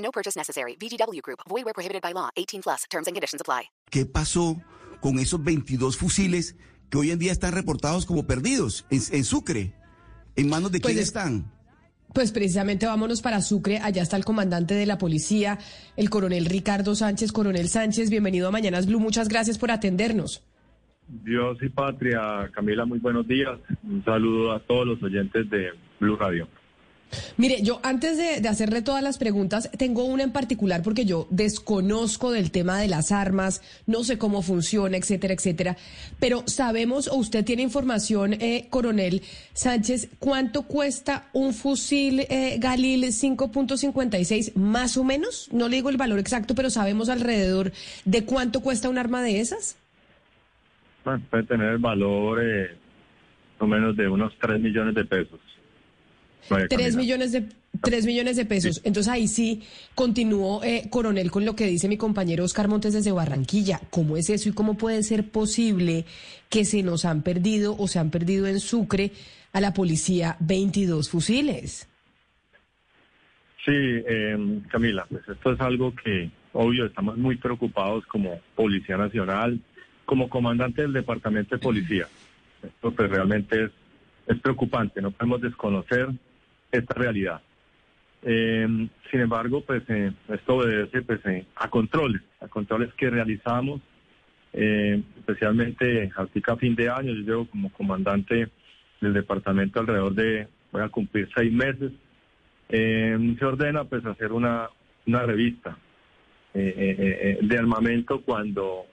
No purchase necessary. VGW Group. Void where prohibited by law. 18 plus. Terms and conditions apply. ¿Qué pasó con esos 22 fusiles que hoy en día están reportados como perdidos en, en Sucre? ¿En manos de Pues quién es- están? Pues precisamente vámonos para Sucre, allá está el comandante de la policía, el coronel Ricardo Sánchez. Coronel Sánchez, bienvenido a Mañanas Blue, muchas gracias por atendernos. Dios y patria, Camila, muy buenos días. Un saludo a todos los oyentes de Blue Radio. Mire, yo antes de, hacerle todas las preguntas, tengo una en particular porque yo desconozco del tema de las armas, no sé cómo funciona, etcétera, etcétera. Pero sabemos, o usted tiene información, eh, coronel Sánchez, cuánto cuesta un fusil eh, Galil 5.56, más o menos. No le digo el valor exacto, pero sabemos alrededor de cuánto cuesta un arma de esas. Puede tener el valor eh, no menos de unos 3 millones de pesos. Tres millones de tres millones de pesos. Entonces ahí sí continúo, eh, coronel, con lo que dice mi compañero Oscar Montes desde Barranquilla. ¿Cómo es eso y cómo puede ser posible que se nos han perdido o se han perdido en Sucre a la policía 22 fusiles? Sí, eh, Camila, pues esto es algo que, obvio, estamos muy preocupados como Policía Nacional, como comandante del Departamento de Policía. Esto pues realmente es, es preocupante, no podemos desconocer esta realidad. Eh, sin embargo, pues eh, esto obedece pues, eh, a controles, a controles que realizamos, eh, especialmente a fin de año, yo llevo como comandante del departamento alrededor de, voy a cumplir seis meses, eh, se ordena pues hacer una, una revista eh, de armamento cuando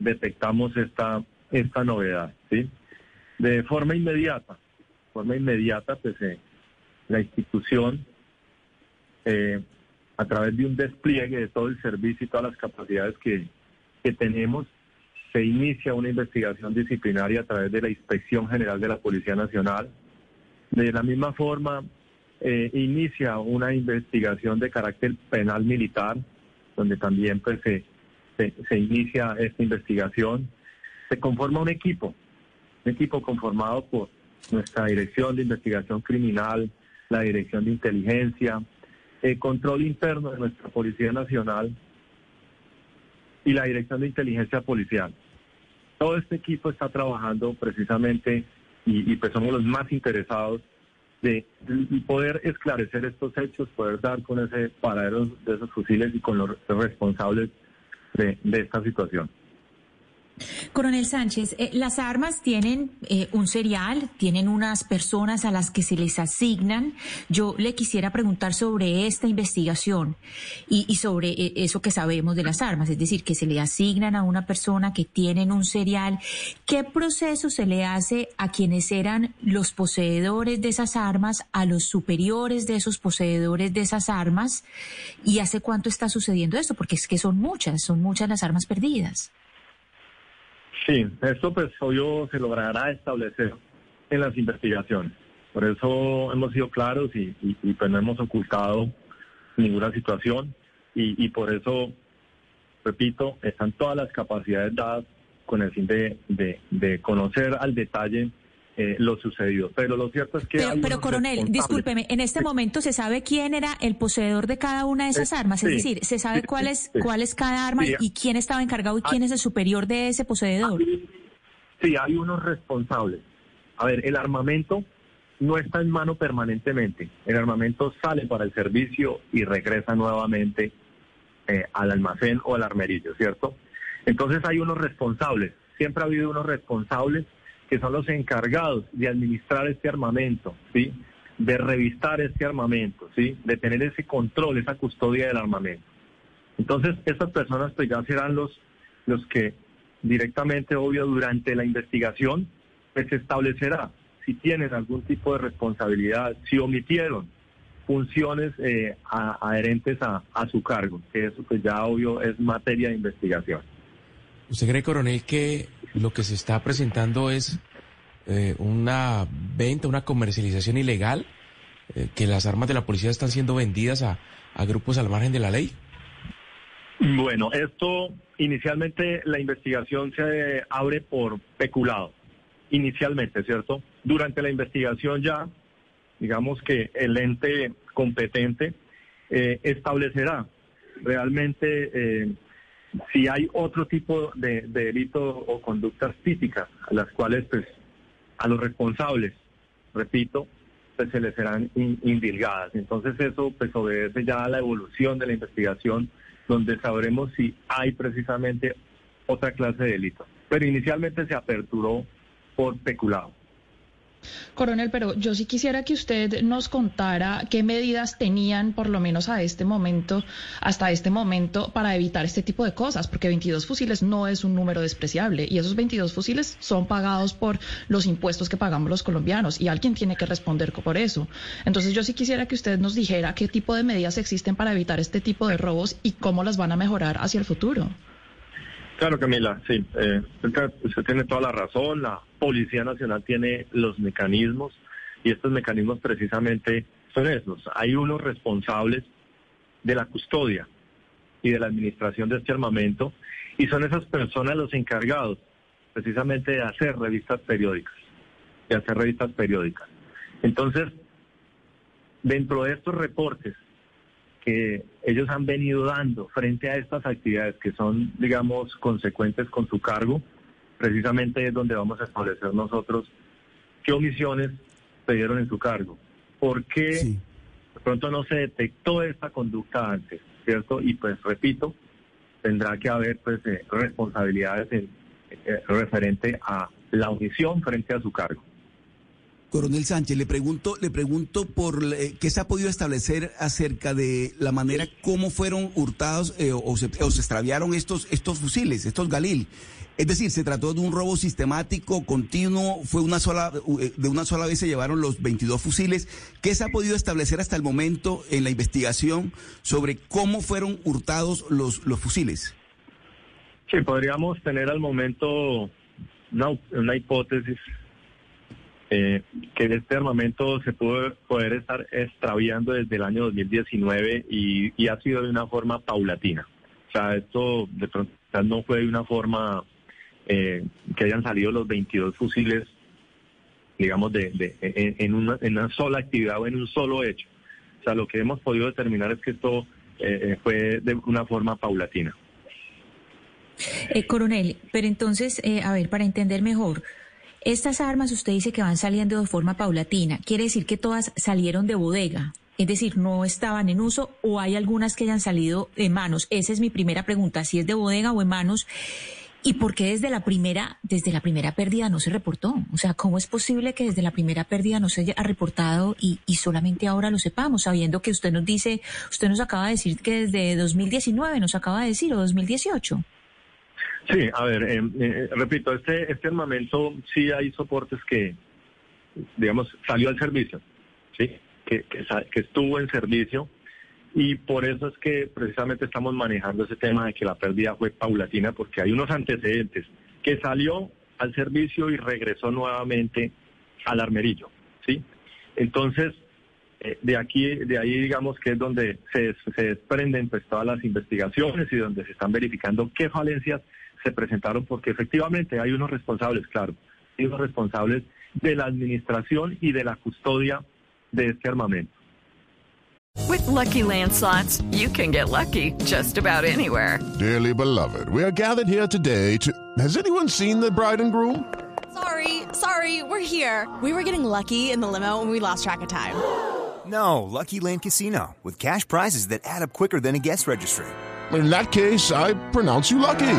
detectamos esta, esta novedad, ¿sí? De forma inmediata, forma inmediata pues la institución eh, a través de un despliegue de todo el servicio y todas las capacidades que, que tenemos, se inicia una investigación disciplinaria a través de la Inspección General de la Policía Nacional. De la misma forma, eh, inicia una investigación de carácter penal militar, donde también pues, se, se, se inicia esta investigación. Se conforma un equipo, un equipo conformado por nuestra Dirección de Investigación Criminal, la Dirección de Inteligencia, el control interno de nuestra Policía Nacional y la Dirección de Inteligencia Policial. Todo este equipo está trabajando precisamente y, pues somos los más interesados de, de poder esclarecer estos hechos, poder dar con ese paradero de esos fusiles y con los responsables de esta situación. Coronel Sánchez, eh, las armas tienen eh, un serial, tienen unas personas a las que se les asignan. Yo le quisiera preguntar sobre esta investigación y, sobre eh, eso que sabemos de las armas, es decir, que se le asignan a una persona que tienen un serial. ¿Qué proceso se le hace a quienes eran los poseedores de esas armas, a los superiores de esos poseedores de esas armas? ¿Y hace cuánto está sucediendo esto? Porque es que son muchas, son muchas las armas perdidas. Sí, esto pues obvio se logrará establecer en las investigaciones. Por eso hemos sido claros y, pues no hemos ocultado ninguna situación y, por eso, repito, están todas las capacidades dadas con el fin de- de conocer al detalle eh, lo sucedido. Pero lo cierto es que... Pero, coronel, discúlpeme, en este Sí. momento se sabe quién era el poseedor de cada una de esas Eh, armas, es decir, se sabe sí, cuál es cuál es cada arma y quién estaba encargado y quién es el superior de ese poseedor. Sí, hay unos responsables. A ver, el armamento no está en mano permanentemente. El armamento sale para el servicio y regresa nuevamente eh, al almacén o al armerillo, ¿cierto? Entonces hay unos responsables. Siempre ha habido unos responsables que son los encargados de administrar este armamento, ¿sí? De revistar este armamento, ¿sí? De tener ese control, esa custodia del armamento. Entonces, estas personas pues ya serán los, los que directamente, obvio, durante la investigación, pues se establecerá si tienen algún tipo de responsabilidad, si omitieron funciones eh, a- adherentes a, a su cargo, que eso pues ya obvio es materia de investigación. ¿Usted cree, coronel, que lo que se está presentando es eh, una venta, una comercialización ilegal? Eh, ¿Que las armas de la policía están siendo vendidas a, a grupos al margen de la ley? Bueno, esto inicialmente la investigación se abre por peculado, inicialmente, ¿cierto? Durante la investigación ya, digamos que el ente competente eh, establecerá realmente eh, si hay otro tipo de, de delito o conductas típicas a las cuales pues a los responsables, repito, pues se les serán in- indilgadas. Entonces eso pues obedece ya a la evolución de la investigación donde sabremos si hay precisamente otra clase de delito. Pero inicialmente se aperturó por peculado. Coronel, pero yo sí quisiera que usted nos contara qué medidas tenían, por lo menos a este momento, hasta este momento, para evitar este tipo de cosas, porque 22 fusiles no es un número despreciable y esos 22 fusiles son pagados por los impuestos que pagamos los colombianos y alguien tiene que responder por eso. Entonces yo sí quisiera que usted nos dijera qué tipo de medidas existen para evitar este tipo de robos y cómo las van a mejorar hacia el futuro. Claro, Camila, sí. eh, usted, tiene toda la razón. La Policía Nacional tiene los mecanismos y estos mecanismos precisamente son esos. Hay unos responsables de la custodia y de la administración de este armamento y son esas personas los encargados precisamente de hacer revistas periódicas, de hacer revistas periódicas. Entonces, dentro de estos reportes que ellos han venido dando frente a estas actividades que son, digamos, consecuentes con su cargo, precisamente es donde vamos a establecer nosotros qué omisiones se dieron en su cargo, por qué Sí. de pronto no se detectó esta conducta antes, ¿cierto? Y pues repito, tendrá que haber pues eh, responsabilidades en, eh, referente a la omisión frente a su cargo. Coronel Sánchez, le pregunto, le pregunto por eh, qué se ha podido establecer acerca de la manera cómo fueron hurtados eh, o, se, o se extraviaron estos, estos fusiles, estos Galil. Es decir, se trató de un robo sistemático, continuo, fue una sola, eh, de una sola vez se llevaron los 22 fusiles. ¿Qué se ha podido establecer hasta el momento en la investigación sobre cómo fueron hurtados los, los fusiles? Sí, podríamos tener al momento una, una hipótesis eh, que este armamento se pudo poder estar extraviando desde el año 2019 y, y ha sido de una forma paulatina. O sea, esto de pronto no fue de una forma eh, que hayan salido los 22 fusiles, digamos, de, en una, en una sola actividad o en un solo hecho. O sea, lo que hemos podido determinar es que esto eh, eh, fue de una forma paulatina. Eh, coronel, pero entonces, eh, a ver, para entender mejor, estas armas usted dice que van saliendo de forma paulatina. ¿Quiere decir que todas salieron de bodega? Es decir, no estaban en uso o hay algunas que hayan salido de manos. Esa es mi primera pregunta, si es de bodega o en manos. ¿Y por qué desde la primera, desde la primera pérdida no se reportó? O sea, ¿cómo es posible que desde la primera pérdida no se haya reportado y, y solamente ahora lo sepamos, sabiendo que usted nos dice, usted nos acaba de decir que desde 2019 nos acaba de decir o 2018? Sí, a ver, eh, eh, repito, este, este armamento sí hay soportes que, digamos, salió al servicio, ¿sí? Que, que estuvo en servicio y por eso es que precisamente estamos manejando ese tema de que la pérdida fue paulatina porque hay unos antecedentes que salió al servicio y regresó nuevamente al armerillo, ¿sí? Entonces, eh, de aquí, de ahí digamos que es donde se, se desprenden pues todas las investigaciones y donde se están verificando qué falencias se presentaron porque efectivamente hay unos responsables, claro, hay unos responsables de la administración y de la custodia de este armamento. With Lucky Land slots, you can get lucky just about anywhere. Dearly beloved, we are gathered here today to. Has anyone seen the bride and groom? Sorry, sorry, we're here. We were getting lucky in the limo and we lost track of time. No, Lucky Land Casino, with cash prizes that add up quicker than a guest registry. In that case, I pronounce you lucky.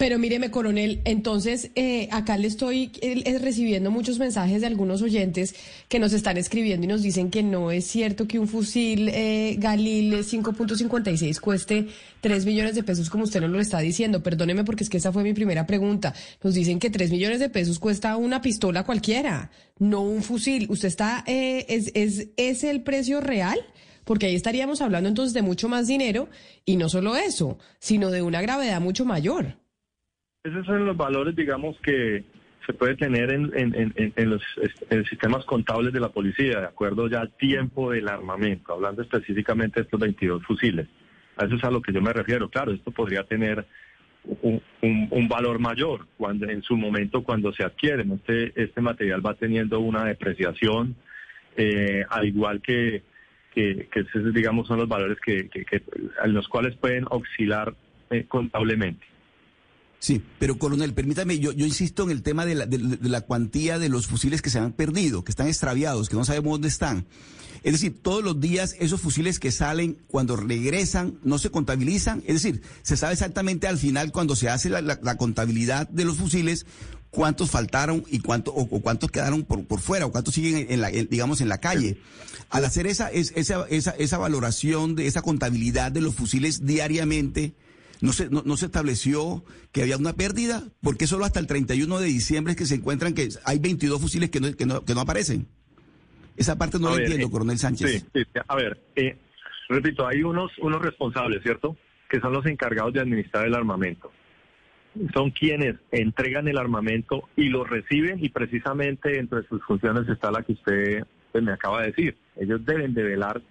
Pero míreme, coronel, entonces eh, acá le estoy eh, recibiendo muchos mensajes de algunos oyentes que nos están escribiendo y nos dicen que no es cierto que un fusil eh, Galil 5.56 cueste 3 millones de pesos como usted nos lo está diciendo. Perdóneme porque es que esa fue mi primera pregunta. Nos dicen que 3 millones de pesos cuesta una pistola cualquiera, no un fusil. ¿Usted está, es, es, es el precio real? porque ahí estaríamos hablando entonces de mucho más dinero y no solo eso, sino de una gravedad mucho mayor. Esos son los valores, digamos, que se puede tener en, los sistemas contables de la policía, de acuerdo ya al tiempo del armamento, hablando específicamente de estos 22 fusiles. A eso es a lo que yo me refiero. Claro, esto podría tener un, valor mayor cuando en su momento cuando se adquieren. Este, este material va teniendo una depreciación, eh, al igual que, que, digamos, son los valores que, que, en los cuales pueden oscilar eh, contablemente. Sí, pero coronel, permítame, yo, yo insisto en el tema de la, de, la cuantía de los fusiles que se han perdido, que están extraviados, que no sabemos dónde están. Es decir, todos los días esos fusiles que salen, cuando regresan, no se contabilizan. Es decir, se sabe exactamente al final, cuando se hace la, la, contabilidad de los fusiles, cuántos faltaron y cuánto, o, cuántos quedaron por, por fuera, o cuántos siguen en, la, digamos, en la calle. Al hacer esa, esa, esa, esa valoración de esa contabilidad de los fusiles diariamente, no se, no, se estableció que había una pérdida, porque solo hasta el 31 de diciembre es que se encuentran que hay 22 fusiles que no, que no, que no aparecen. Esa parte no la entiendo, eh, coronel Sánchez. Sí, sí, a ver, eh, repito, hay unos, unos responsables, ¿cierto? Que son los encargados de administrar el armamento. Son quienes entregan el armamento y lo reciben y precisamente entre sus funciones está la que usted pues, me acaba de decir. Ellos deben de velar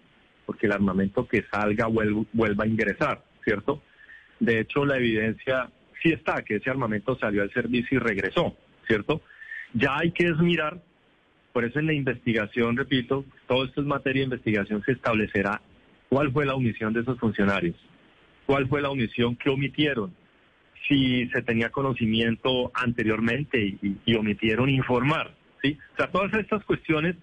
porque el armamento que salga vuelva a ingresar, ¿cierto? De hecho, la evidencia sí está, que ese armamento salió al servicio y regresó, ¿cierto? Ya hay que mirar, por eso en la investigación, repito, todo esto es materia de investigación, se establecerá cuál fue la omisión de esos funcionarios, cuál fue la omisión que omitieron, si se tenía conocimiento anteriormente y, omitieron informar, ¿sí? O sea, todas estas cuestiones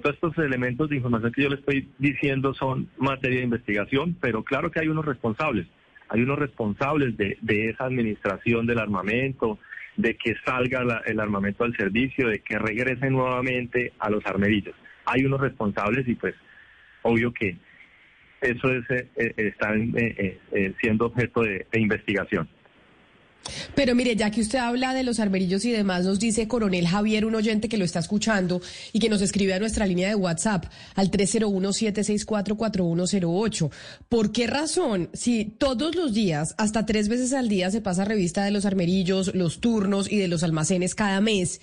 todos estos elementos de información que yo le estoy diciendo son materia de investigación, pero claro que hay unos responsables hay unos responsables de, esa administración del armamento, de que salga el armamento al servicio, de que regrese nuevamente a los armerillos. Hay unos responsables y pues obvio que eso es, eh, eh, está eh, siendo objeto de investigación. Pero mire, ya que usted habla de los armerillos y demás, nos dice Coronel Javier, un oyente que lo está escuchando y que nos escribe a nuestra línea de WhatsApp al 301-764-4108. ¿Por qué razón, si todos los días, hasta tres veces al día, se pasa revista de los armerillos, los turnos y de los almacenes cada mes,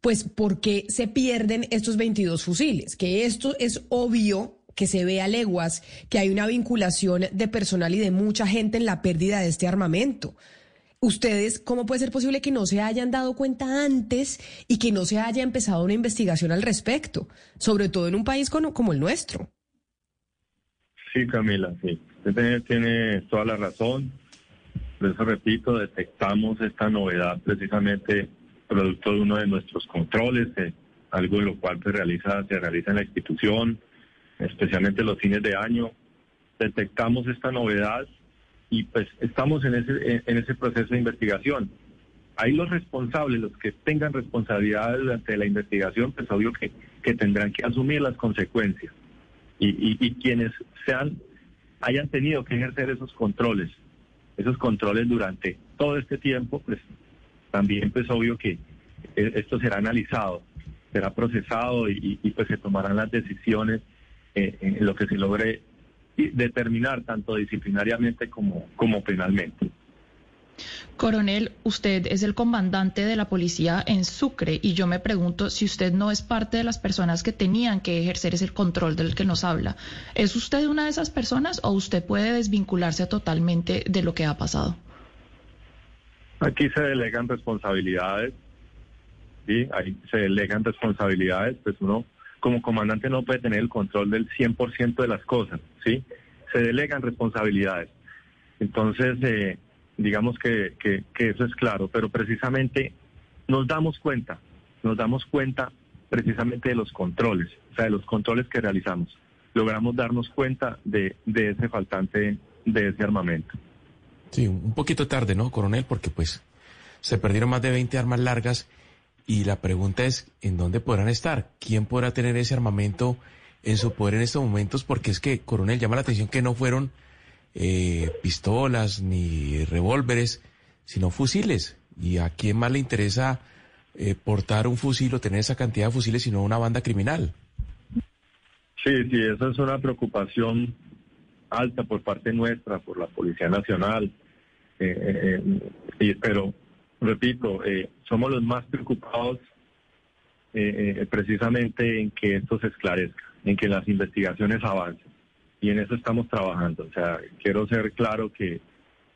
pues ¿por qué se pierden estos 22 fusiles? Que esto es obvio que se ve a leguas que hay una vinculación de personal y de mucha gente en la pérdida de este armamento ustedes, ¿cómo puede ser posible que no se hayan dado cuenta antes y que no se haya empezado una investigación al respecto, sobre todo en un país como, el nuestro? Sí, Camila, sí. Usted tiene, toda la razón. Por eso repito, detectamos esta novedad precisamente producto de uno de nuestros controles, algo en lo cual se realiza, se realiza en la institución, especialmente los fines de año. Detectamos esta novedad y pues estamos en ese, en ese proceso de investigación. Ahí los responsables, los que tengan responsabilidad durante la investigación, pues obvio que, que tendrán que asumir las consecuencias. Y, y, quienes sean, hayan tenido que ejercer esos controles, esos controles durante todo este tiempo, pues también pues obvio que e, esto será analizado, será procesado y, y pues se tomarán las decisiones eh, en lo que se logre determinar tanto disciplinariamente como, como penalmente. Coronel, usted es el comandante de la policía en Sucre y yo me pregunto si usted no es parte de las personas que tenían que ejercer ese control del que nos habla. ¿Es usted una de esas personas o usted puede desvincularse totalmente de lo que ha pasado? Aquí se delegan responsabilidades, ¿sí? Ahí se delegan responsabilidades, pues uno como comandante no puede tener el control del 100% de las cosas, ¿sí? Se delegan responsabilidades. Entonces, eh, digamos que, que, eso es claro, pero precisamente nos damos cuenta, nos damos cuenta precisamente de los controles, o sea, de los controles que realizamos. Logramos darnos cuenta de, de ese faltante, de ese armamento. Sí, un poquito tarde, ¿no, coronel? Porque pues se perdieron más de 20 armas largas y la pregunta es, ¿en dónde podrán estar? ¿Quién podrá tener ese armamento en su poder en estos momentos? Porque es que, coronel, llama la atención que no fueron eh, pistolas ni revólveres, sino fusiles. ¿Y a quién más le interesa eh, portar un fusil o tener esa cantidad de fusiles sino una banda criminal? Sí, sí, esa es una preocupación alta por parte nuestra, por la Policía Nacional. Eh, eh, y, pero, repito, eh, somos los más preocupados eh, eh, precisamente en que esto se esclarezca, en que las investigaciones avancen. Y en eso estamos trabajando. O sea, quiero ser claro que,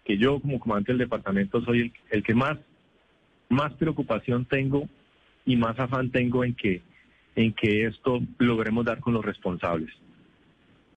que yo como comandante del departamento soy el, el que más, más preocupación tengo y más afán tengo en que, en que esto logremos dar con los responsables.